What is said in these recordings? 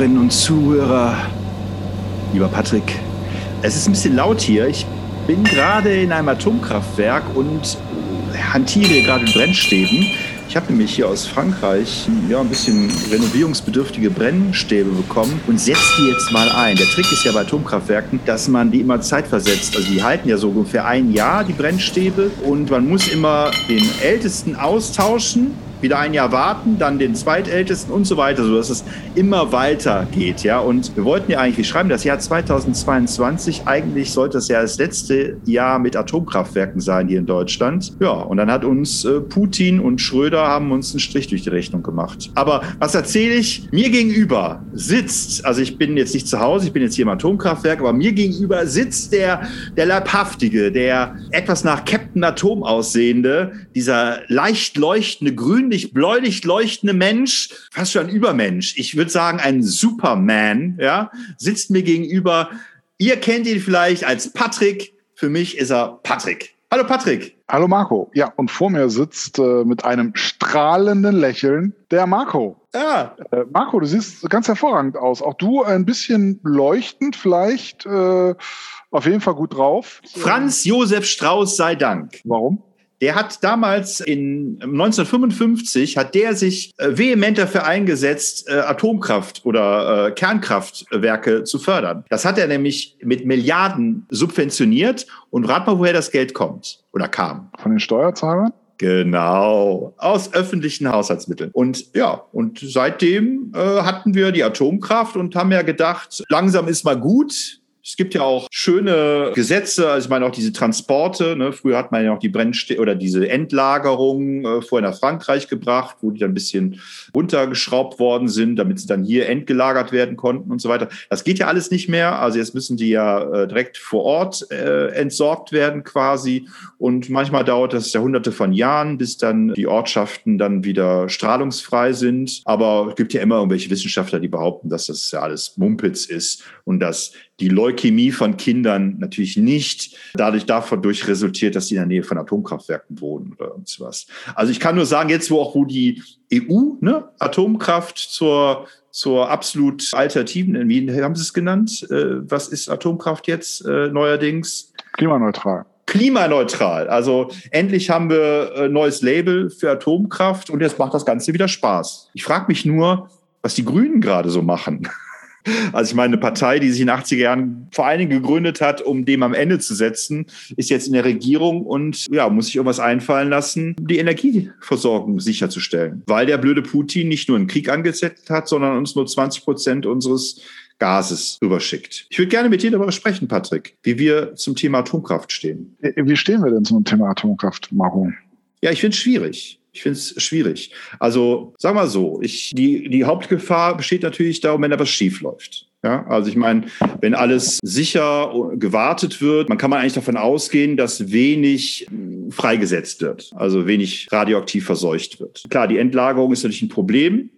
Zuhörerinnen und Zuhörer, lieber Patrick, es ist ein bisschen laut hier. Ich bin gerade in einem Atomkraftwerk und hantiere gerade in Brennstäben. Ich habe nämlich hier aus Frankreich ja, ein bisschen renovierungsbedürftige Brennstäbe bekommen und setze die jetzt mal ein. Der Trick ist ja bei Atomkraftwerken, dass man die immer zeitversetzt. Also die halten ja so ungefähr ein Jahr, die Brennstäbe. Und man muss immer den ältesten austauschen wieder ein Jahr warten, dann den zweitältesten und so weiter, sodass es immer weiter geht. Ja? Und wir wollten ja eigentlich, wir schreiben das Jahr 2022, eigentlich sollte es ja das letzte Jahr mit Atomkraftwerken sein hier in Deutschland. Ja, und dann hat uns äh, Putin und Schröder haben uns einen Strich durch die Rechnung gemacht. Aber was erzähle ich? Mir gegenüber sitzt, also ich bin jetzt nicht zu Hause, ich bin jetzt hier im Atomkraftwerk, aber mir gegenüber sitzt der, der Leibhaftige, der etwas nach Captain Atom aussehende, dieser leicht leuchtende grün grünlich, bläulich leuchtende Mensch, fast schon ein Übermensch, ich würde sagen ein Superman, ja, sitzt mir gegenüber. Ihr kennt ihn vielleicht als Patrick. Für mich ist er Patrick. Hallo Patrick. Hallo Marco. Ja, und vor mir sitzt äh, mit einem strahlenden Lächeln der Marco. Ja. Äh, Marco, du siehst ganz hervorragend aus. Auch du ein bisschen leuchtend vielleicht. Äh, auf jeden Fall gut drauf. Franz Josef Strauß sei Dank. Warum? Der hat damals in 1955 hat der sich äh, vehement dafür eingesetzt, äh, Atomkraft oder äh, Kernkraftwerke zu fördern. Das hat er nämlich mit Milliarden subventioniert und rat mal, woher das Geld kommt oder kam. Von den Steuerzahlern? Genau, aus öffentlichen Haushaltsmitteln. Und ja, und seitdem äh, hatten wir die Atomkraft und haben ja gedacht, langsam ist mal gut. Es gibt ja auch schöne Gesetze, also ich meine auch diese Transporte. Ne? Früher hat man ja auch die Brennste oder diese Endlagerung äh, vorher nach Frankreich gebracht, wo die dann ein bisschen runtergeschraubt worden sind, damit sie dann hier entgelagert werden konnten und so weiter. Das geht ja alles nicht mehr. Also jetzt müssen die ja äh, direkt vor Ort äh, entsorgt werden quasi. Und manchmal dauert das Jahrhunderte von Jahren, bis dann die Ortschaften dann wieder strahlungsfrei sind. Aber es gibt ja immer irgendwelche Wissenschaftler, die behaupten, dass das ja alles Mumpitz ist und dass die Leukämie von Kindern natürlich nicht dadurch davon durch resultiert, dass sie in der Nähe von Atomkraftwerken wohnen oder was. Also ich kann nur sagen, jetzt wo auch wo die EU ne, Atomkraft zur zur absolut alternativen, wie haben Sie es genannt? Äh, was ist Atomkraft jetzt äh, neuerdings? Klimaneutral klimaneutral. Also endlich haben wir ein neues Label für Atomkraft und jetzt macht das Ganze wieder Spaß. Ich frage mich nur, was die Grünen gerade so machen. Also ich meine, eine Partei, die sich in den 80er Jahren vor allen Dingen gegründet hat, um dem am Ende zu setzen, ist jetzt in der Regierung und ja, muss sich irgendwas einfallen lassen, die Energieversorgung sicherzustellen. Weil der blöde Putin nicht nur einen Krieg angesetzt hat, sondern uns nur 20 Prozent unseres Gases rüberschickt. Ich würde gerne mit dir darüber sprechen, Patrick, wie wir zum Thema Atomkraft stehen. Wie stehen wir denn zum Thema Atomkraft, Marco? Ja, ich finde es schwierig. Ich finde es schwierig. Also, sag mal so, ich, die, die Hauptgefahr besteht natürlich darum, wenn da was schief läuft. Ja, also ich meine, wenn alles sicher gewartet wird, man kann man eigentlich davon ausgehen, dass wenig freigesetzt wird, also wenig radioaktiv verseucht wird. Klar, die Endlagerung ist natürlich ein Problem.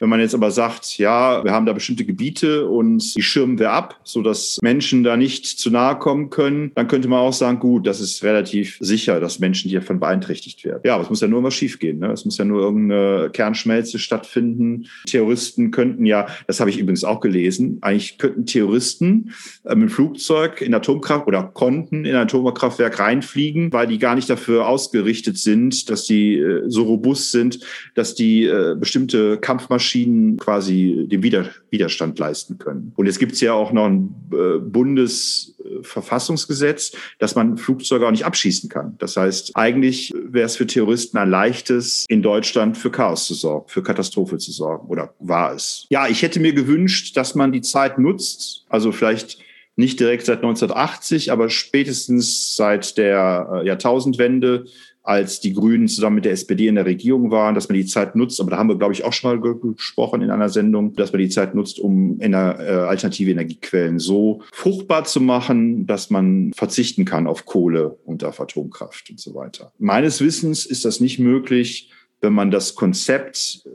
Wenn man jetzt aber sagt, ja, wir haben da bestimmte Gebiete und die schirmen wir ab, so dass Menschen da nicht zu nahe kommen können, dann könnte man auch sagen, gut, das ist relativ sicher, dass Menschen davon beeinträchtigt werden. Ja, aber es muss ja nur immer schiefgehen. Ne? Es muss ja nur irgendeine Kernschmelze stattfinden. Terroristen könnten ja, das habe ich übrigens auch gelesen, eigentlich könnten Terroristen äh, mit dem Flugzeug in Atomkraft oder konnten in ein Atomkraftwerk reinfliegen, weil die gar nicht dafür ausgerichtet sind, dass die äh, so robust sind, dass die äh, bestimmte Kampfmaschinen Maschinen quasi den Widerstand leisten können. Und jetzt gibt es ja auch noch ein äh, Bundesverfassungsgesetz, dass man Flugzeuge auch nicht abschießen kann. Das heißt, eigentlich wäre es für Terroristen ein leichtes, in Deutschland für Chaos zu sorgen, für Katastrophe zu sorgen. Oder war es? Ja, ich hätte mir gewünscht, dass man die Zeit nutzt, also vielleicht nicht direkt seit 1980, aber spätestens seit der äh, Jahrtausendwende, als die Grünen zusammen mit der SPD in der Regierung waren, dass man die Zeit nutzt, aber da haben wir, glaube ich, auch schon mal gesprochen in einer Sendung, dass man die Zeit nutzt, um ener, äh, alternative Energiequellen so fruchtbar zu machen, dass man verzichten kann auf Kohle und auf Atomkraft und so weiter. Meines Wissens ist das nicht möglich, wenn man das Konzept,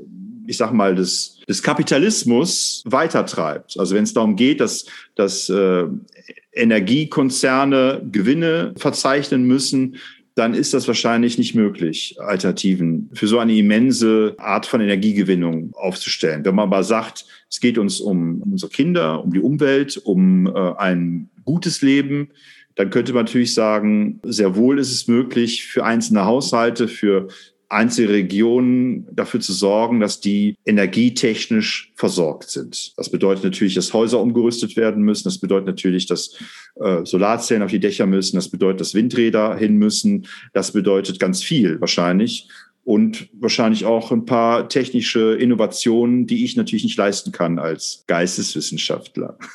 ich sag mal, des, des Kapitalismus weitertreibt. Also wenn es darum geht, dass, dass äh, Energiekonzerne Gewinne verzeichnen müssen, dann ist das wahrscheinlich nicht möglich, Alternativen für so eine immense Art von Energiegewinnung aufzustellen. Wenn man aber sagt, es geht uns um unsere Kinder, um die Umwelt, um äh, ein gutes Leben, dann könnte man natürlich sagen, sehr wohl ist es möglich für einzelne Haushalte, für einzelne dafür zu sorgen, dass die energietechnisch versorgt sind. Das bedeutet natürlich, dass Häuser umgerüstet werden müssen. Das bedeutet natürlich, dass äh, Solarzellen auf die Dächer müssen. Das bedeutet, dass Windräder hin müssen. Das bedeutet ganz viel wahrscheinlich und wahrscheinlich auch ein paar technische Innovationen, die ich natürlich nicht leisten kann als Geisteswissenschaftler.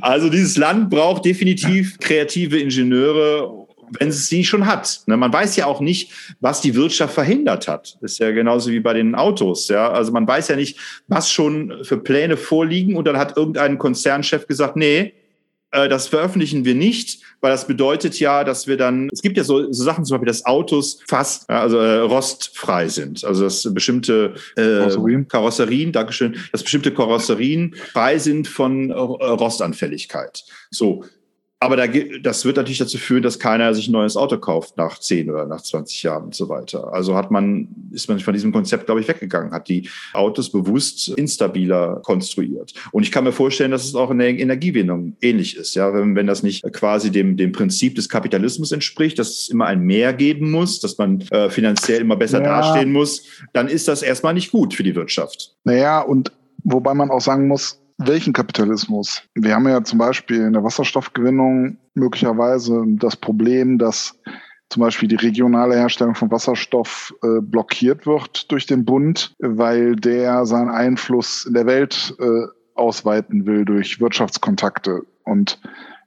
Also dieses Land braucht definitiv kreative Ingenieure wenn es sie schon hat. Ne? Man weiß ja auch nicht, was die Wirtschaft verhindert hat. Das ist ja genauso wie bei den Autos. Ja? Also man weiß ja nicht, was schon für Pläne vorliegen. Und dann hat irgendein Konzernchef gesagt, nee, äh, das veröffentlichen wir nicht, weil das bedeutet ja, dass wir dann, es gibt ja so, so Sachen zum Beispiel, dass Autos fast, also äh, rostfrei sind. Also dass bestimmte äh, Karosserien. Karosserien, Dankeschön, dass bestimmte Karosserien frei sind von äh, Rostanfälligkeit. So, aber da, das wird natürlich dazu führen, dass keiner sich ein neues Auto kauft nach 10 oder nach 20 Jahren und so weiter. Also hat man, ist man von diesem Konzept, glaube ich, weggegangen, hat die Autos bewusst instabiler konstruiert. Und ich kann mir vorstellen, dass es auch in der Energiegewinnung ähnlich ist. Ja, wenn, wenn das nicht quasi dem, dem Prinzip des Kapitalismus entspricht, dass es immer ein Mehr geben muss, dass man äh, finanziell immer besser ja. dastehen muss, dann ist das erstmal nicht gut für die Wirtschaft. Naja, und wobei man auch sagen muss, welchen Kapitalismus? Wir haben ja zum Beispiel in der Wasserstoffgewinnung möglicherweise das Problem, dass zum Beispiel die regionale Herstellung von Wasserstoff äh, blockiert wird durch den Bund, weil der seinen Einfluss in der Welt äh, ausweiten will durch Wirtschaftskontakte und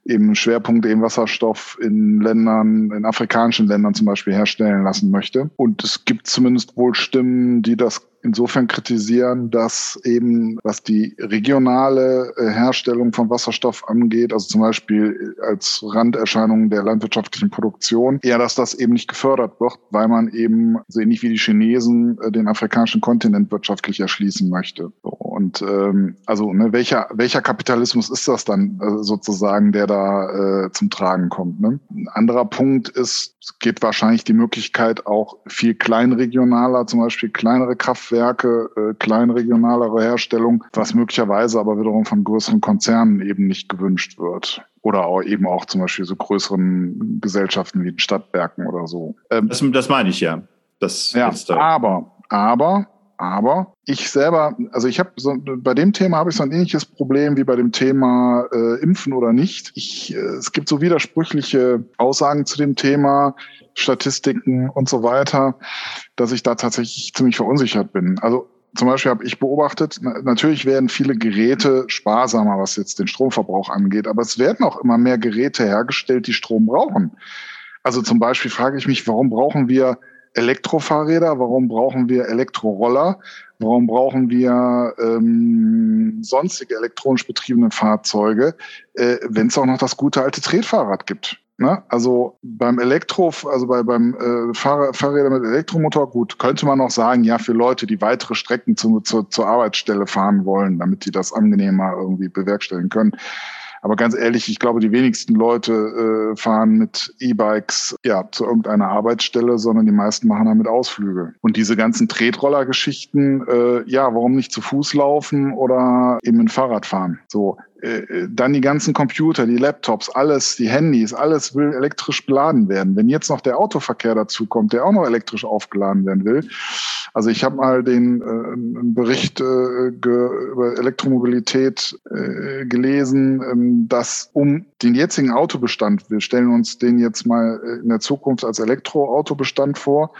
eben Schwerpunkte eben Wasserstoff in Ländern, in afrikanischen Ländern zum Beispiel herstellen lassen möchte. Und es gibt zumindest wohl Stimmen, die das insofern kritisieren, dass eben, was die regionale äh, Herstellung von Wasserstoff angeht, also zum Beispiel als Randerscheinung der landwirtschaftlichen Produktion, eher, dass das eben nicht gefördert wird, weil man eben so ähnlich wie die Chinesen äh, den afrikanischen Kontinent wirtschaftlich erschließen möchte. Und ähm, also ne, welcher welcher Kapitalismus ist das dann äh, sozusagen, der da äh, zum Tragen kommt? Ne? Ein anderer Punkt ist, es geht wahrscheinlich die Möglichkeit auch viel kleinregionaler, zum Beispiel kleinere Kraftwerke Kraftwerke, äh, kleinregionalere Herstellung, was möglicherweise aber wiederum von größeren Konzernen eben nicht gewünscht wird. Oder auch eben auch zum Beispiel so größeren Gesellschaften wie den Stadtwerken oder so. Ähm, das, das meine ich ja. Das ja, da. aber, aber aber ich selber, also ich habe so, bei dem Thema habe ich so ein ähnliches Problem wie bei dem Thema äh, Impfen oder nicht. Ich, äh, es gibt so widersprüchliche Aussagen zu dem Thema. Statistiken und so weiter, dass ich da tatsächlich ziemlich verunsichert bin. Also zum Beispiel habe ich beobachtet, natürlich werden viele Geräte sparsamer, was jetzt den Stromverbrauch angeht, aber es werden auch immer mehr Geräte hergestellt, die Strom brauchen. Also zum Beispiel frage ich mich, warum brauchen wir Elektrofahrräder, warum brauchen wir Elektroroller, warum brauchen wir ähm, sonstige elektronisch betriebene Fahrzeuge, äh, wenn es auch noch das gute alte Tretfahrrad gibt. Ne? Also beim Elektro, also bei, beim äh, Fahrrad, Fahrräder mit Elektromotor, gut, könnte man noch sagen, ja, für Leute, die weitere Strecken zu, zu, zur Arbeitsstelle fahren wollen, damit die das angenehmer irgendwie bewerkstelligen können. Aber ganz ehrlich, ich glaube, die wenigsten Leute äh, fahren mit E-Bikes ja zu irgendeiner Arbeitsstelle, sondern die meisten machen damit Ausflüge. Und diese ganzen Tretroller-Geschichten, äh, ja, warum nicht zu Fuß laufen oder eben ein Fahrrad fahren? So, dann die ganzen Computer, die Laptops, alles, die Handys, alles will elektrisch beladen werden. Wenn jetzt noch der Autoverkehr dazu kommt, der auch noch elektrisch aufgeladen werden will. Also ich habe mal den äh, Bericht äh, über Elektromobilität äh, gelesen, ähm, dass um den jetzigen Autobestand, wir stellen uns den jetzt mal äh, in der Zukunft als Elektroautobestand vor,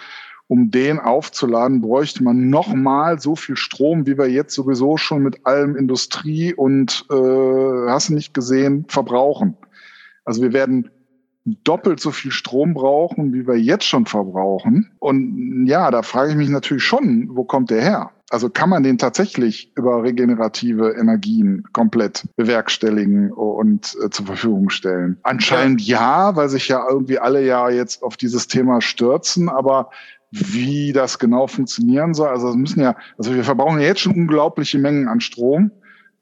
um den aufzuladen, bräuchte man nochmal so viel Strom, wie wir jetzt sowieso schon mit allem Industrie und äh, hast du nicht gesehen, verbrauchen. Also wir werden doppelt so viel Strom brauchen, wie wir jetzt schon verbrauchen. Und ja, da frage ich mich natürlich schon, wo kommt der her? Also kann man den tatsächlich über regenerative Energien komplett bewerkstelligen und äh, zur Verfügung stellen? Anscheinend ja. ja, weil sich ja irgendwie alle ja jetzt auf dieses Thema stürzen, aber wie das genau funktionieren soll. Also müssen ja, also wir verbrauchen ja jetzt schon unglaubliche Mengen an Strom.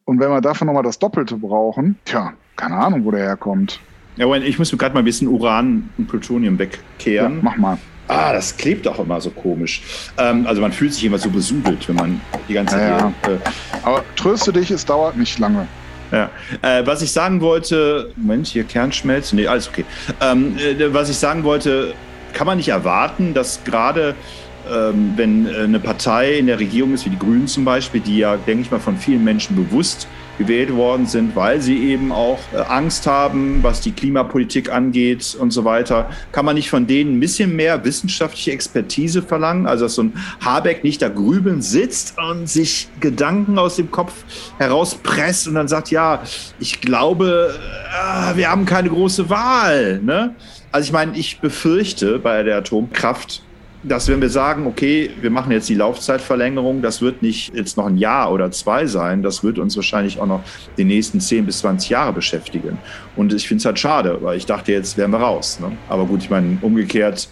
Und wenn wir davon nochmal das Doppelte brauchen, tja, keine Ahnung, wo der herkommt. Ja, ich muss mir gerade mal ein bisschen Uran und Plutonium wegkehren. Ja, mach mal. Ah, das klebt auch immer so komisch. Ähm, also man fühlt sich immer so besudelt, wenn man die ganze Zeit. Ja, ja. Äh, Aber tröste dich, es dauert nicht lange. Ja. Äh, was ich sagen wollte, Moment, hier Kernschmelze, nee, alles okay. Ähm, äh, was ich sagen wollte, kann man nicht erwarten, dass gerade ähm, wenn äh, eine Partei in der Regierung ist, wie die Grünen zum Beispiel, die ja, denke ich mal, von vielen Menschen bewusst gewählt worden sind, weil sie eben auch äh, Angst haben, was die Klimapolitik angeht und so weiter. Kann man nicht von denen ein bisschen mehr wissenschaftliche Expertise verlangen? Also, dass so ein Habeck nicht da grübeln sitzt und sich Gedanken aus dem Kopf herauspresst und dann sagt, ja, ich glaube, äh, wir haben keine große Wahl. Ne? Also ich meine, ich befürchte bei der Atomkraft, dass wenn wir sagen, okay, wir machen jetzt die Laufzeitverlängerung, das wird nicht jetzt noch ein Jahr oder zwei sein, das wird uns wahrscheinlich auch noch die nächsten 10 bis 20 Jahre beschäftigen. Und ich finde es halt schade, weil ich dachte, jetzt wären wir raus. Ne? Aber gut, ich meine, umgekehrt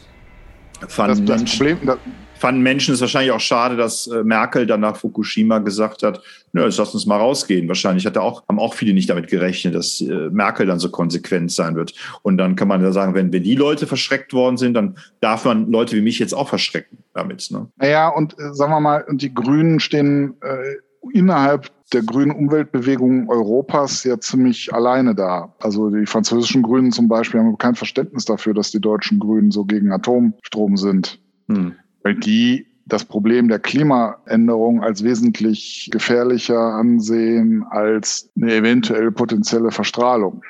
fanden das, das Problem, das, fanden Menschen es wahrscheinlich auch schade, dass äh, Merkel dann nach Fukushima gesagt hat, nö, jetzt lass uns mal rausgehen. Wahrscheinlich hat auch, haben auch viele nicht damit gerechnet, dass äh, Merkel dann so konsequent sein wird. Und dann kann man ja sagen, wenn, wenn die Leute verschreckt worden sind, dann darf man Leute wie mich jetzt auch verschrecken damit. Ne? Naja, und äh, sagen wir mal, und die Grünen stehen äh, innerhalb der grünen Umweltbewegung Europas ja ziemlich alleine da. Also die französischen Grünen zum Beispiel haben kein Verständnis dafür, dass die deutschen Grünen so gegen Atomstrom sind. Hm weil die das Problem der Klimaänderung als wesentlich gefährlicher ansehen als eine eventuell potenzielle Verstrahlung.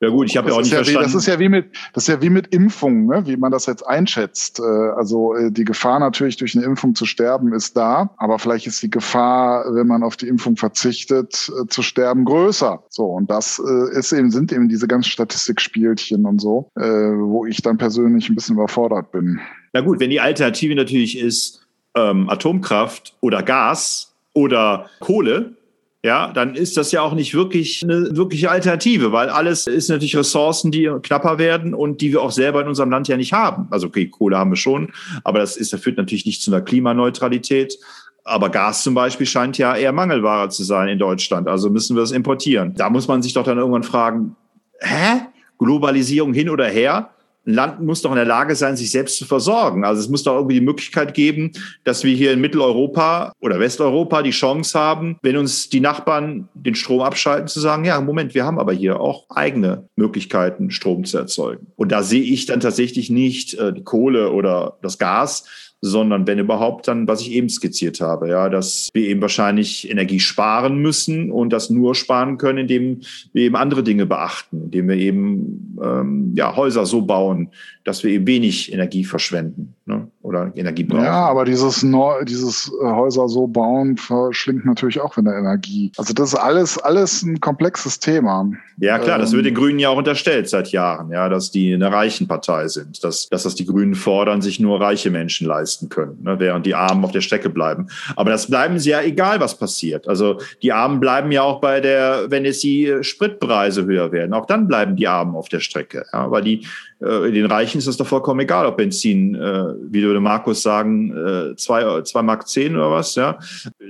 Ja gut, ich habe ja auch nicht ja verstanden. Wie, das ist ja wie mit, das ist ja wie mit Impfungen, ne? wie man das jetzt einschätzt. Äh, also äh, die Gefahr natürlich durch eine Impfung zu sterben ist da, aber vielleicht ist die Gefahr, wenn man auf die Impfung verzichtet, äh, zu sterben größer. So und das ist eben sind eben diese ganzen Statistikspielchen und so, wo ich dann persönlich ein bisschen überfordert bin. Na gut, wenn die Alternative natürlich ist ähm, Atomkraft oder Gas oder Kohle, ja, dann ist das ja auch nicht wirklich eine wirkliche Alternative, weil alles ist natürlich Ressourcen, die knapper werden und die wir auch selber in unserem Land ja nicht haben. Also okay, Kohle haben wir schon, aber das ist, das führt natürlich nicht zu einer Klimaneutralität. Aber Gas zum Beispiel scheint ja eher Mangelware zu sein in Deutschland. Also müssen wir es importieren. Da muss man sich doch dann irgendwann fragen, hä? Globalisierung hin oder her? Ein Land muss doch in der Lage sein, sich selbst zu versorgen. Also es muss doch irgendwie die Möglichkeit geben, dass wir hier in Mitteleuropa oder Westeuropa die Chance haben, wenn uns die Nachbarn den Strom abschalten, zu sagen, ja, Moment, wir haben aber hier auch eigene Möglichkeiten, Strom zu erzeugen. Und da sehe ich dann tatsächlich nicht äh, die Kohle oder das Gas, sondern wenn überhaupt dann, was ich eben skizziert habe, ja, dass wir eben wahrscheinlich Energie sparen müssen und das nur sparen können, indem wir eben andere Dinge beachten, indem wir eben ähm, ja, Häuser so bauen, dass wir eben wenig Energie verschwenden ne? oder Energie brauchen. Ja, aber dieses, Neu dieses äh, Häuser so bauen verschlingt natürlich auch wieder Energie. Also das ist alles, alles ein komplexes Thema. Ja, klar, ähm, das wird den Grünen ja auch unterstellt seit Jahren, ja, dass die eine reichen Partei sind, dass, dass das die Grünen fordern, sich nur reiche Menschen leisten können, ne? während die Armen auf der Strecke bleiben. Aber das bleiben sie ja egal, was passiert. Also die Armen bleiben ja auch bei der, wenn jetzt die Spritpreise höher werden, auch dann bleiben die Armen auf der Strecke, ja, weil die den Reichen ist es doch vollkommen egal, ob Benzin äh, wie würde Markus sagen, äh, zwei, zwei Mark zehn oder was, ja.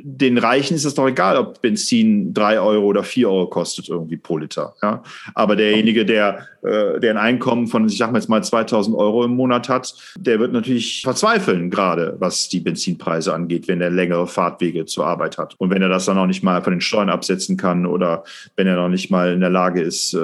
Den Reichen ist es doch egal, ob Benzin drei Euro oder vier Euro kostet irgendwie pro Liter, ja. Aber derjenige, der, äh, der ein Einkommen von, ich sag mal jetzt mal 2000 Euro im Monat hat, der wird natürlich verzweifeln, gerade was die Benzinpreise angeht, wenn er längere Fahrtwege zur Arbeit hat. Und wenn er das dann auch nicht mal von den Steuern absetzen kann oder wenn er noch nicht mal in der Lage ist, äh,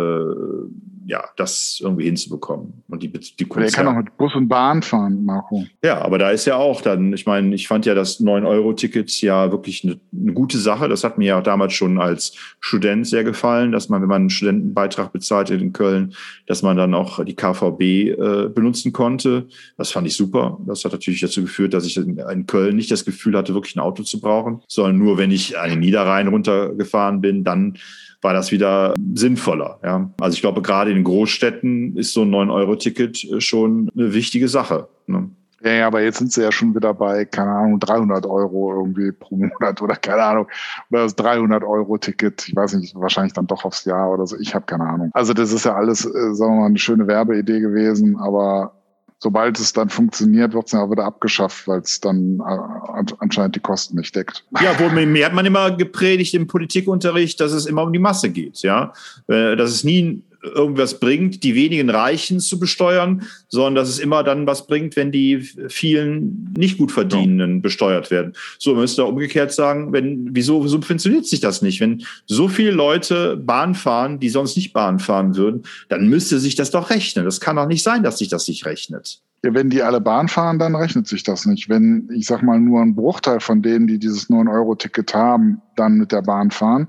ja, das irgendwie hinzubekommen. Und die, die Kunst, Er kann auch mit Bus und Bahn fahren, Marco. Ja, aber da ist ja auch dann, ich meine, ich fand ja das 9-Euro-Ticket ja wirklich eine, eine, gute Sache. Das hat mir ja damals schon als Student sehr gefallen, dass man, wenn man einen Studentenbeitrag bezahlt in Köln, dass man dann auch die KVB äh, benutzen konnte. Das fand ich super. Das hat natürlich dazu geführt, dass ich in Köln nicht das Gefühl hatte, wirklich ein Auto zu brauchen, sondern nur, wenn ich an den Niederrhein runtergefahren bin, dann war das wieder sinnvoller. Ja. Also ich glaube, gerade in Großstädten ist so ein 9-Euro-Ticket äh, schon eine wichtige Sache. Ne? Ja, aber jetzt sind sie ja schon wieder bei, keine Ahnung, 300 Euro irgendwie pro Monat oder keine Ahnung. Oder das 300 Euro Ticket. Ich weiß nicht, wahrscheinlich dann doch aufs Jahr oder so. Ich habe keine Ahnung. Also das ist ja alles, äh, sagen wir mal, eine schöne Werbeidee gewesen, aber sobald es dann funktioniert, wird es ja auch wieder abgeschafft, weil es dann äh, anscheinend die Kosten nicht deckt. Ja, wo mir hat man immer gepredigt im Politikunterricht, dass es immer um die Masse geht, ja, äh, dass es nie irgendwas bringt, die wenigen Reichen zu besteuern, sondern dass es immer dann was bringt, wenn die vielen nicht gut verdienenden ja. besteuert werden. So man müsste umgekehrt sagen, wenn, wieso, funktioniert sich das nicht? Wenn so viele Leute Bahn fahren, die sonst nicht Bahn fahren würden, dann müsste sich das doch rechnen. Das kann doch nicht sein, dass sich das nicht rechnet. Ja, wenn die alle Bahn fahren, dann rechnet sich das nicht. Wenn, ich sag mal, nur ein Bruchteil von denen, die dieses 9-Euro-Ticket haben, dann mit der Bahn fahren,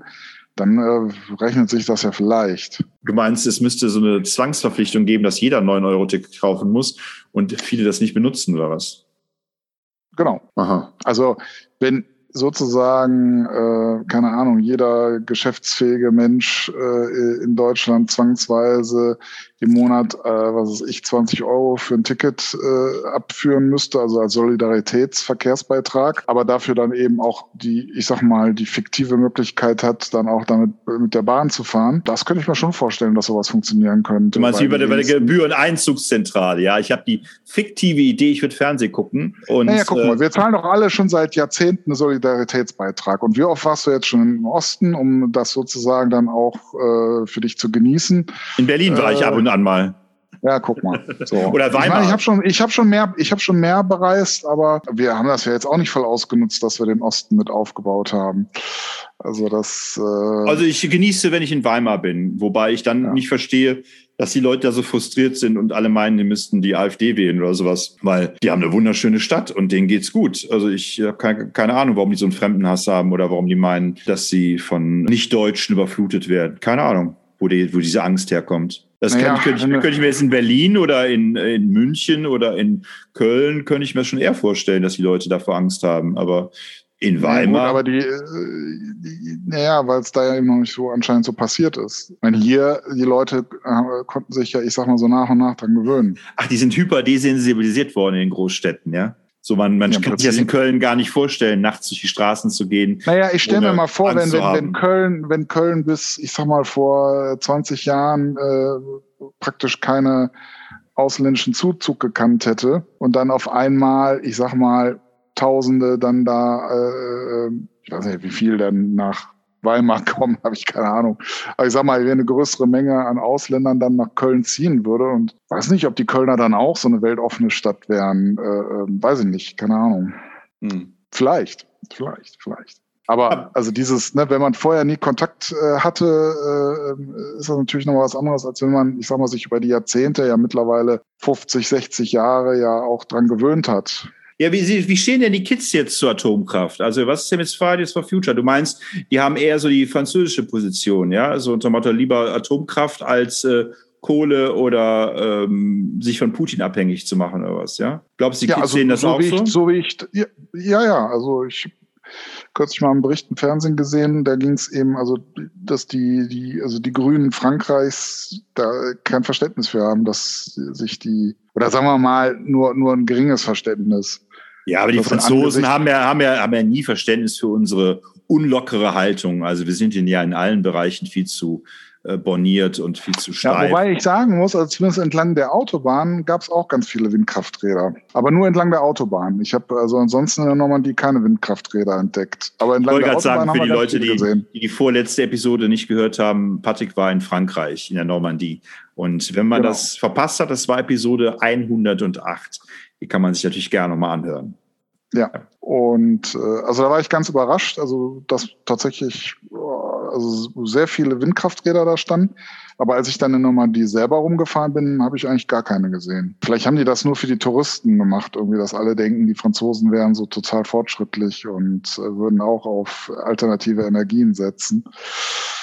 dann äh, rechnet sich das ja vielleicht. Du meinst, es müsste so eine Zwangsverpflichtung geben, dass jeder 9-Euro-Ticket kaufen muss und viele das nicht benutzen, oder was? Genau. Aha. Also wenn sozusagen, äh, keine Ahnung, jeder geschäftsfähige Mensch äh, in Deutschland zwangsweise im Monat, äh, was weiß ich, 20 Euro für ein Ticket äh, abführen müsste, also als Solidaritätsverkehrsbeitrag, aber dafür dann eben auch die, ich sag mal, die fiktive Möglichkeit hat, dann auch damit mit der Bahn zu fahren. Das könnte ich mir schon vorstellen, dass sowas funktionieren könnte. Du meinst wie bei der, bei der Gebühreneinzugszentrale, ja? Ich habe die fiktive Idee, ich würde Fernsehen gucken. Und, naja, guck mal, äh, wir zahlen doch alle schon seit Jahrzehnten eine Solidaritätsbeitrag. Und wie oft warst du jetzt schon im Osten, um das sozusagen dann auch äh, für dich zu genießen? In Berlin war äh, ich ab und an mal. Ja, guck mal. So. Oder Weimar. Ich, mein, ich habe schon, ich habe schon mehr, ich habe schon mehr bereist, aber wir haben das ja jetzt auch nicht voll ausgenutzt, dass wir den Osten mit aufgebaut haben. Also das. Äh also ich genieße, wenn ich in Weimar bin, wobei ich dann ja. nicht verstehe, dass die Leute da so frustriert sind und alle meinen, die müssten die AfD wählen oder sowas, weil die haben eine wunderschöne Stadt und denen geht's gut. Also ich habe keine, keine Ahnung, warum die so einen Fremdenhass haben oder warum die meinen, dass sie von Nicht-Deutschen überflutet werden. Keine Ahnung, wo, die, wo diese Angst herkommt. Das naja, könnte, könnte, ich, könnte ich mir jetzt in Berlin oder in, in München oder in Köln, könnte ich mir schon eher vorstellen, dass die Leute davor Angst haben. Aber in Weimar. Ja, aber die, äh, die naja, weil es da ja eben noch nicht so anscheinend so passiert ist. Meine, hier, die Leute äh, konnten sich ja, ich sag mal, so nach und nach dran gewöhnen. Ach, die sind hyper desensibilisiert worden in den Großstädten, ja? So, man, man ja, kann sich das in Köln gar nicht vorstellen, nachts durch die Straßen zu gehen. Naja, ich stelle mir mal vor, wenn, wenn, wenn Köln, wenn Köln bis, ich sag mal, vor 20 Jahren äh, praktisch keine ausländischen Zuzug gekannt hätte und dann auf einmal, ich sag mal, Tausende dann da, äh, ich weiß nicht, wie viel dann nach Weimar kommen, habe ich keine Ahnung. Aber ich sag mal, wenn eine größere Menge an Ausländern dann nach Köln ziehen würde und weiß nicht, ob die Kölner dann auch so eine weltoffene Stadt wären, äh, äh, weiß ich nicht, keine Ahnung. Hm. Vielleicht, vielleicht, vielleicht. Aber also dieses, ne, wenn man vorher nie Kontakt äh, hatte, äh, ist das natürlich noch was anderes, als wenn man, ich sag mal, sich über die Jahrzehnte, ja mittlerweile 50, 60 Jahre ja auch dran gewöhnt hat. Ja, wie, wie stehen denn die Kids jetzt zur Atomkraft? Also was ist denn mit Fridays for Future? Du meinst, die haben eher so die französische Position, ja? Also unter Motto lieber Atomkraft als äh, Kohle oder ähm, sich von Putin abhängig zu machen oder was, ja? Glaubst du, die ja, Kids also, sehen das so auch so? Ich, so wie ich, ja, ja, also ich kürzlich mal einen Bericht im Fernsehen gesehen, da ging es eben, also dass die, die, also die Grünen Frankreichs da kein Verständnis für haben, dass sich die, oder sagen wir mal, nur, nur ein geringes Verständnis ja, aber die Franzosen haben ja, haben, ja, haben ja nie Verständnis für unsere unlockere Haltung. Also wir sind ja in allen Bereichen viel zu äh, borniert und viel zu steif. Ja, wobei ich sagen muss, also zumindest entlang der Autobahn gab es auch ganz viele Windkrafträder. Aber nur entlang der Autobahn. Ich habe also ansonsten in der Normandie keine Windkrafträder entdeckt. Aber entlang ich wollte gerade sagen, für die Leute, die, die, die vorletzte Episode nicht gehört haben, Patrick war in Frankreich, in der Normandie. Und wenn man genau. das verpasst hat, das war Episode 108. Die kann man sich natürlich gerne nochmal anhören. Ja, und äh, also da war ich ganz überrascht, also dass tatsächlich also sehr viele Windkrafträder da standen. Aber als ich dann in Normandie selber rumgefahren bin, habe ich eigentlich gar keine gesehen. Vielleicht haben die das nur für die Touristen gemacht, irgendwie, dass alle denken, die Franzosen wären so total fortschrittlich und äh, würden auch auf alternative Energien setzen.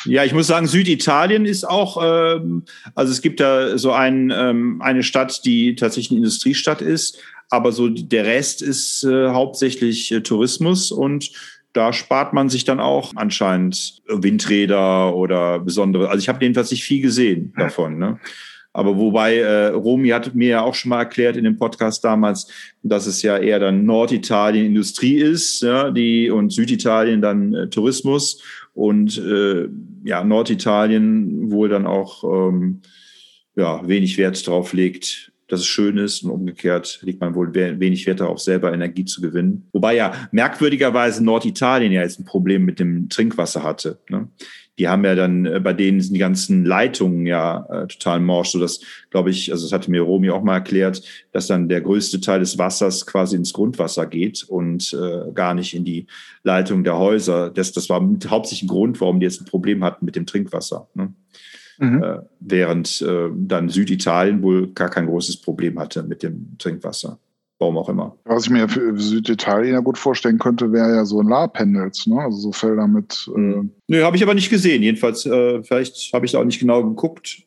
Ja, ich muss sagen, Süditalien ist auch, ähm, also es gibt da so ein, ähm, eine Stadt, die tatsächlich eine Industriestadt ist, aber so der Rest ist äh, hauptsächlich äh, Tourismus und da spart man sich dann auch anscheinend Windräder oder besondere. Also ich habe jedenfalls nicht viel gesehen davon. Ne? Aber wobei äh, Romy hat mir ja auch schon mal erklärt in dem Podcast damals, dass es ja eher dann Norditalien Industrie ist, ja, die und Süditalien dann äh, Tourismus und äh, ja Norditalien wohl dann auch ähm, ja wenig Wert drauf legt, dass es schön ist und umgekehrt liegt man wohl wenig Wert darauf, selber Energie zu gewinnen. Wobei ja merkwürdigerweise Norditalien ja jetzt ein Problem mit dem Trinkwasser hatte. Ne? Die haben ja dann, äh, bei denen sind die ganzen Leitungen ja äh, total morsch, so dass, glaube ich, also das hatte mir Romy auch mal erklärt, dass dann der größte Teil des Wassers quasi ins Grundwasser geht und äh, gar nicht in die Leitung der Häuser. Das, das war hauptsächlich ein Grund, warum die jetzt ein Problem hatten mit dem Trinkwasser. Ne? Mhm. Äh, während äh, dann Süditalien wohl gar kein großes Problem hatte mit dem Trinkwasser. Warum auch immer. Was ich mir für Süditalien ja gut vorstellen könnte, wäre ja so ein La-Pendels, ne? also so Felder mit. Äh mhm. Nö, habe ich aber nicht gesehen. Jedenfalls, äh, vielleicht habe ich da auch nicht genau geguckt.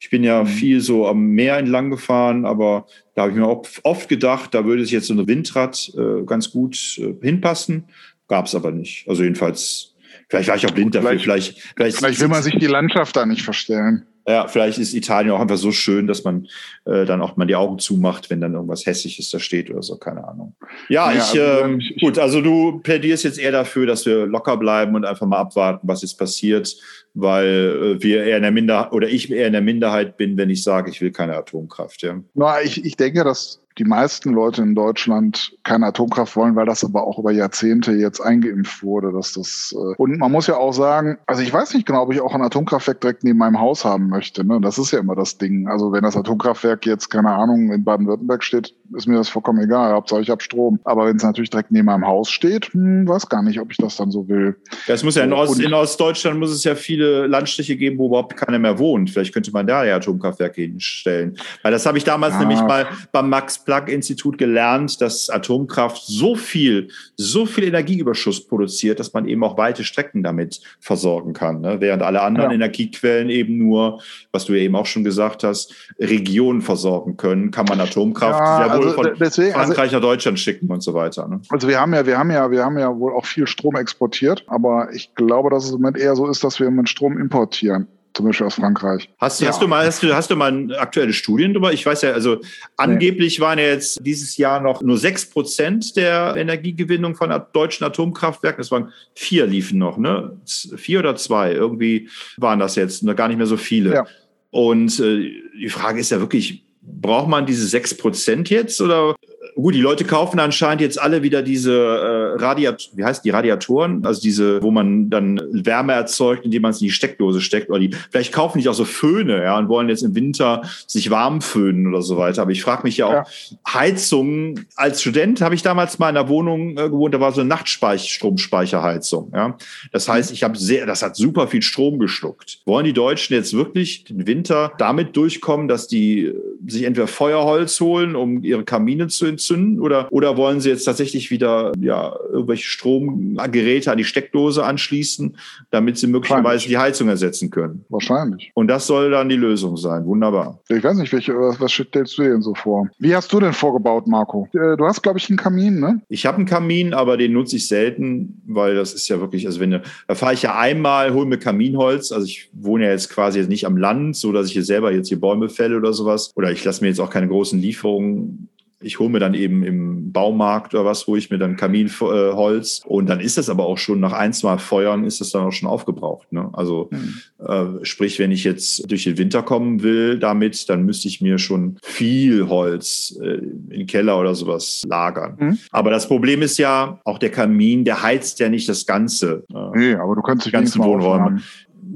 Ich bin ja mhm. viel so am Meer entlang gefahren, aber da habe ich mir auch oft gedacht, da würde sich jetzt so ein Windrad äh, ganz gut äh, hinpassen. Gab es aber nicht. Also jedenfalls Vielleicht war ich auch blind dafür. Vielleicht, vielleicht, vielleicht will man sich die Landschaft da nicht verstellen. Ja, vielleicht ist Italien auch einfach so schön, dass man äh, dann auch mal die Augen zumacht, wenn dann irgendwas Hässliches da steht oder so, keine Ahnung. Ja, ja ich, also, äh, gut, also du plädierst jetzt eher dafür, dass wir locker bleiben und einfach mal abwarten, was jetzt passiert, weil äh, wir eher in der Minderheit oder ich eher in der Minderheit bin, wenn ich sage, ich will keine Atomkraft. Ja. Na, ich, ich denke, dass die meisten Leute in Deutschland keine Atomkraft wollen, weil das aber auch über Jahrzehnte jetzt eingeimpft wurde, dass das äh und man muss ja auch sagen, also ich weiß nicht genau, ob ich auch ein Atomkraftwerk direkt neben meinem Haus haben möchte. Ne? Das ist ja immer das Ding. Also wenn das Atomkraftwerk jetzt keine Ahnung in Baden-Württemberg steht, ist mir das vollkommen egal. Hauptsache ich habe Strom. Aber wenn es natürlich direkt neben meinem Haus steht, hm, weiß gar nicht, ob ich das dann so will. Das muss ja in, Ost, in Ostdeutschland muss es ja viele Landstriche geben, wo überhaupt keiner mehr wohnt. Vielleicht könnte man da ja Atomkraftwerke hinstellen. Weil das habe ich damals ah. nämlich mal beim Max Planck-Institut gelernt, dass Atomkraft so viel, so viel Energieüberschuss produziert, dass man eben auch weite Strecken damit versorgen kann. Ne? Während alle anderen ja. Energiequellen eben nur, was du ja eben auch schon gesagt hast, Regionen versorgen können, kann man Atomkraft ja, sehr wohl also, von deswegen, also Frankreich nach Deutschland schicken und so weiter. Ne? Also wir haben ja, wir haben ja, wir haben ja wohl auch viel Strom exportiert, aber ich glaube, dass es im Moment eher so ist, dass wir im Moment Strom importieren zum Beispiel aus Frankreich. Hast, ja. hast, du mal, hast, du, hast du mal aktuelle Studien darüber? Ich weiß ja, also angeblich nee. waren ja jetzt dieses Jahr noch nur sechs Prozent der Energiegewinnung von deutschen Atomkraftwerken. Das waren vier liefen noch, ne? Vier oder zwei. Irgendwie waren das jetzt gar nicht mehr so viele. Ja. Und äh, die Frage ist ja wirklich, braucht man diese sechs Prozent jetzt oder gut, die Leute kaufen anscheinend jetzt alle wieder diese äh, Radiat, wie heißt die Radiatoren, also diese, wo man dann Wärme erzeugt, indem man es in die Steckdose steckt oder die. Vielleicht kaufen die auch so Föhne, ja, und wollen jetzt im Winter sich warm föhnen oder so weiter. Aber ich frage mich ja auch, ja. Heizungen. Als Student habe ich damals mal in einer Wohnung äh, gewohnt, da war so eine Nachtstromspeicherheizung. Ja, das heißt, ich habe sehr, das hat super viel Strom geschluckt. Wollen die Deutschen jetzt wirklich den Winter damit durchkommen, dass die sich entweder Feuerholz holen, um ihre Kamine zu entzünden oder, oder wollen sie jetzt tatsächlich wieder ja, irgendwelche Stromgeräte an die Steckdose anschließen, damit sie möglicherweise die Heizung ersetzen können? Wahrscheinlich. Und das soll dann die Lösung sein. Wunderbar. Ich weiß nicht, welche, was stellst du dir denn so vor? Wie hast du denn vorgebaut, Marco? Äh, du hast, glaube ich, einen Kamin, ne? Ich habe einen Kamin, aber den nutze ich selten, weil das ist ja wirklich, also wenn da fahre ich ja einmal, hole mir Kaminholz. Also ich wohne ja jetzt quasi jetzt nicht am Land, so dass ich hier selber jetzt hier Bäume fälle oder sowas. Oder ich lasse mir jetzt auch keine großen Lieferungen Ich hole mir dann eben im Baumarkt oder was, wo ich mir dann Kaminholz und dann ist das aber auch schon nach ein, zwei Feuern ist das dann auch schon aufgebraucht. Ne? Also mhm. äh, sprich, wenn ich jetzt durch den Winter kommen will damit, dann müsste ich mir schon viel Holz äh, in den Keller oder sowas lagern. Mhm. Aber das Problem ist ja, auch der Kamin, der heizt ja nicht das Ganze. Äh, nee, aber du kannst die ganzen Wohnräume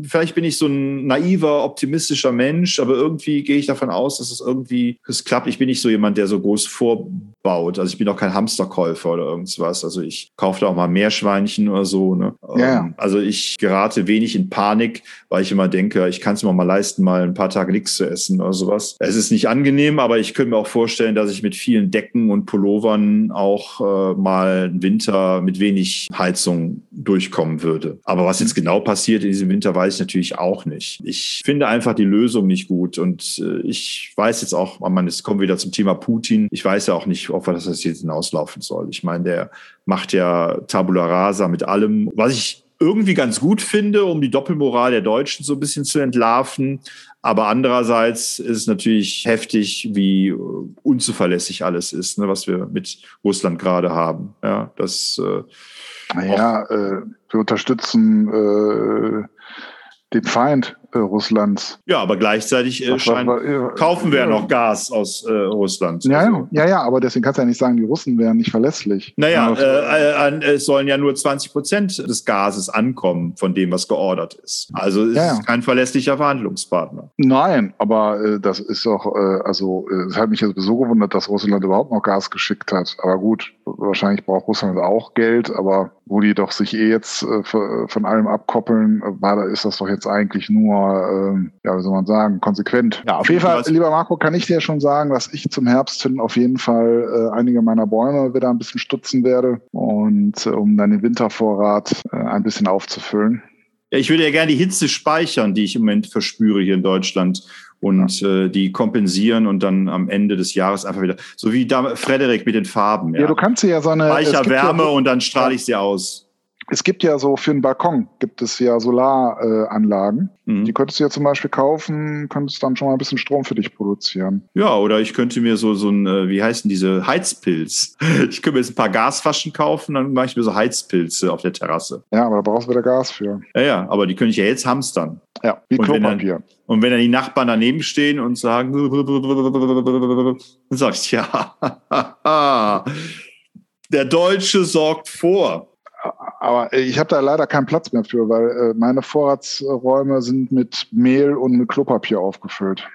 vielleicht bin ich so ein naiver, optimistischer Mensch, aber irgendwie gehe ich davon aus, dass es irgendwie es klappt. Ich bin nicht so jemand, der so groß vorbaut. Also ich bin auch kein Hamsterkäufer oder irgendwas. Also ich kaufe da auch mal Meerschweinchen oder so. Ne? Ja. Ähm, also ich gerate wenig in Panik, weil ich immer denke, ich kann es mir mal leisten, mal ein paar Tage nichts zu essen oder sowas. Es ist nicht angenehm, aber ich könnte mir auch vorstellen, dass ich mit vielen Decken und Pullovern auch äh, mal einen Winter mit wenig Heizung durchkommen würde. Aber was jetzt genau passiert in diesem Winter, weiß ich natürlich auch nicht. Ich finde einfach die Lösung nicht gut und äh, ich weiß jetzt auch, man, es kommt wieder zum Thema Putin. Ich weiß ja auch nicht, ob das jetzt hinauslaufen soll. Ich meine, der macht ja Tabula Rasa mit allem. Was ich irgendwie ganz gut finde, um die Doppelmoral der Deutschen so ein bisschen zu entlarven. Aber andererseits ist es natürlich heftig, wie unzuverlässig alles ist, ne, was wir mit Russland gerade haben. Ja, das. Äh, naja, äh, wir unterstützen äh, den Feind Russlands. Ja, aber gleichzeitig äh, scheint, äh, kaufen wir ja noch Gas aus äh, Russland. Ja, also. ja, ja, aber deswegen kannst du ja nicht sagen, die Russen wären nicht verlässlich. Naja, äh, äh, es sollen ja nur 20 Prozent des Gases ankommen von dem, was geordert ist. Also ist ja, ja. kein verlässlicher Verhandlungspartner. Nein, aber äh, das ist auch, äh, also es hat mich sowieso gewundert, dass Russland überhaupt noch Gas geschickt hat. Aber gut, wahrscheinlich braucht Russland auch Geld, aber wo die doch sich eh jetzt von allem abkoppeln, war, da ist das doch jetzt eigentlich nur äh, ja, wie soll man sagen, konsequent. Ja, auf jeden Fall, lieber Marco, kann ich dir schon sagen, dass ich zum Herbst hin auf jeden Fall äh, einige meiner Bäume wieder ein bisschen stutzen werde und äh, um dann den Wintervorrat äh, ein bisschen aufzufüllen. Ja, ich würde ja gerne die Hitze speichern, die ich im Moment verspüre hier in Deutschland und äh, die kompensieren und dann am Ende des Jahres einfach wieder, so wie da Frederik mit den Farben. Ja, ja du kannst sie ja so eine. Speicher Wärme ja, und dann strahle ich sie aus es gibt ja so für einen Balkon gibt es ja Solaranlagen. Äh, mhm. Die könntest du ja zum Beispiel kaufen, könntest dann schon mal ein bisschen Strom für dich produzieren. Ja, oder ich könnte mir so, so ein, äh, wie heißen diese Heizpilz? Ich könnte mir jetzt ein paar Gasfaschen kaufen, dann mache ich mir so Heizpilze auf der Terrasse. Ja, aber da brauchst du wieder Gas für. Ja, ja, aber die könnte ich ja jetzt hamstern. Ja, wie und Klopapier. Wenn dann, und wenn dann die Nachbarn daneben stehen und sagen, dann sagst du, ja, der Deutsche sorgt vor aber ich habe da leider keinen Platz mehr für, weil äh, meine Vorratsräume sind mit Mehl und mit Klopapier aufgefüllt.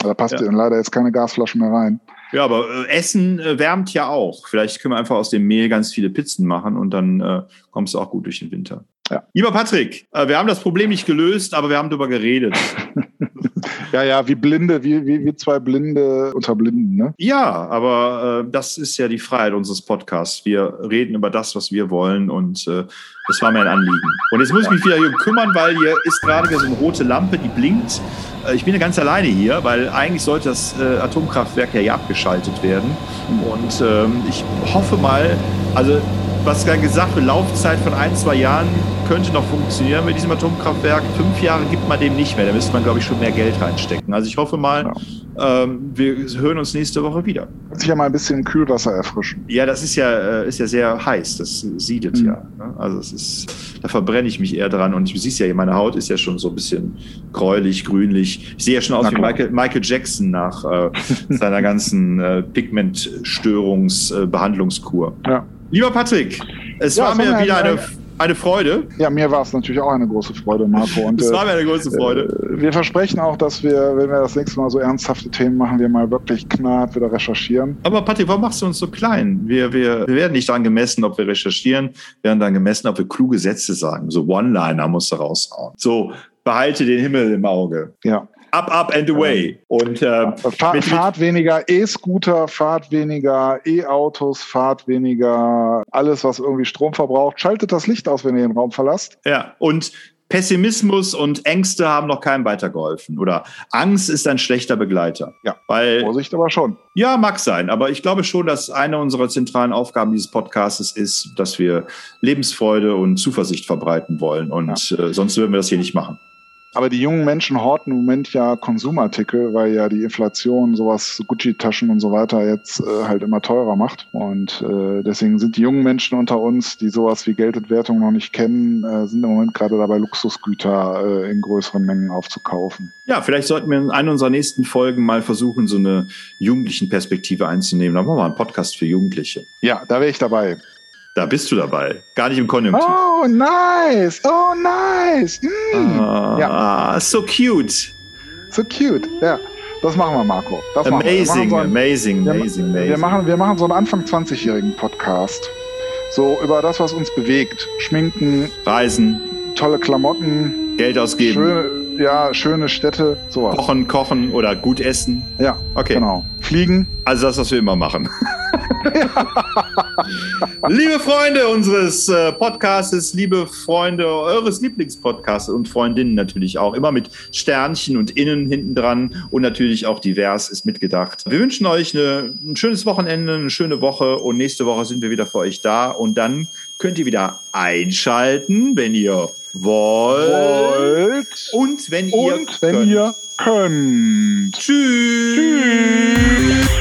Da passt ja. leider jetzt keine Gasflaschen mehr rein. Ja, aber äh, Essen äh, wärmt ja auch. Vielleicht können wir einfach aus dem Mehl ganz viele Pizzen machen und dann äh, kommst du auch gut durch den Winter. Ja. Lieber Patrick, äh, wir haben das Problem nicht gelöst, aber wir haben darüber geredet. ja, ja, wie Blinde, wie, wie, wie zwei Blinde unter Blinden, ne? Ja, aber äh, das ist ja die Freiheit unseres Podcasts. Wir reden über das, was wir wollen und äh, das war mir ein Anliegen. Und jetzt muss ich mich wieder hier kümmern, weil hier ist gerade wieder so eine rote Lampe, die blinkt. Äh, ich bin ja ganz alleine hier, weil eigentlich sollte das äh, Atomkraftwerk ja hier abgeschaltet werden. Und ähm, ich hoffe mal, also was gerade gesagt wird, Laufzeit von ein, zwei Jahren könnte noch funktionieren mit diesem Atomkraftwerk. Fünf Jahre gibt man dem nicht mehr. Da müsste man, glaube ich, schon mehr Geld reinstecken. Also ich hoffe mal, ja. ähm, wir hören uns nächste Woche wieder. Sich ja mal ein bisschen Kühlwasser erfrischen. Ja, das ist ja, äh, ist ja sehr heiß. Das siedet mhm. ja. Ne? Also es ist, da verbrenne ich mich eher dran. Und du siehst ja, meine Haut ist ja schon so ein bisschen gräulich, grünlich. Ich sehe ja schon aus wie Michael, Michael, Jackson nach äh, seiner ganzen äh, Pigmentstörungsbehandlungskur. Äh, ja. Lieber Patrick, es ja, war mir wieder eine, eine Freude. Ja, mir war es natürlich auch eine große Freude, Marco. Und, es war mir eine große Freude. Äh, wir versprechen auch, dass wir, wenn wir das nächste Mal so ernsthafte Themen machen, wir mal wirklich knarrt wieder recherchieren. Aber Patrick, warum machst du uns so klein? Wir, wir, wir werden nicht daran gemessen, ob wir recherchieren, wir werden daran gemessen, ob wir kluge Sätze sagen. So One-Liner musst du raushauen. So, behalte den Himmel im Auge. Ja. Up, up and away. Und äh, Fahr, mit, fahrt weniger E-Scooter, fahrt weniger E-Autos, fahrt weniger alles, was irgendwie Strom verbraucht. Schaltet das Licht aus, wenn ihr den Raum verlasst. Ja, und Pessimismus und Ängste haben noch keinem weitergeholfen. Oder Angst ist ein schlechter Begleiter. Ja, weil, Vorsicht aber schon. Ja, mag sein. Aber ich glaube schon, dass eine unserer zentralen Aufgaben dieses Podcasts ist, dass wir Lebensfreude und Zuversicht verbreiten wollen. Und ja. äh, sonst würden wir das hier nicht machen. Aber die jungen Menschen horten im Moment ja Konsumartikel, weil ja die Inflation sowas, Gucci-Taschen und so weiter jetzt äh, halt immer teurer macht. Und äh, deswegen sind die jungen Menschen unter uns, die sowas wie Geldentwertung noch nicht kennen, äh, sind im Moment gerade dabei, Luxusgüter äh, in größeren Mengen aufzukaufen. Ja, vielleicht sollten wir in einer unserer nächsten Folgen mal versuchen, so eine jugendlichen Perspektive einzunehmen. Da machen wir mal einen Podcast für Jugendliche. Ja, da wäre ich dabei. Da bist du dabei. Gar nicht im Konjunktiv. Oh, nice. Oh, nice. Mm. Ah, ja. so cute. So cute, ja. Das machen wir, Marco. Das amazing, wir. Wir so einen, amazing, wir, amazing, amazing. Wir machen, wir machen so einen Anfang 20-jährigen Podcast. So über das, was uns bewegt. Schminken. Reisen. Tolle Klamotten. Geld ausgeben. Schöne, ja, schöne Städte, sowas. Kochen, kochen oder gut essen. Ja, okay. Genau. Fliegen. Also das, was wir immer machen. liebe Freunde unseres äh, Podcasts, liebe Freunde eures Lieblingspodcasts und Freundinnen natürlich auch, immer mit Sternchen und Innen hinten dran und natürlich auch divers ist mitgedacht. Wir wünschen euch eine, ein schönes Wochenende, eine schöne Woche und nächste Woche sind wir wieder für euch da und dann könnt ihr wieder einschalten, wenn ihr wollt. wollt. Und wenn und ihr wenn könnt. ihr könnt. Tschüss. Tschüss.